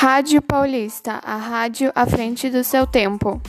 Rádio Paulista, a rádio à frente do seu tempo.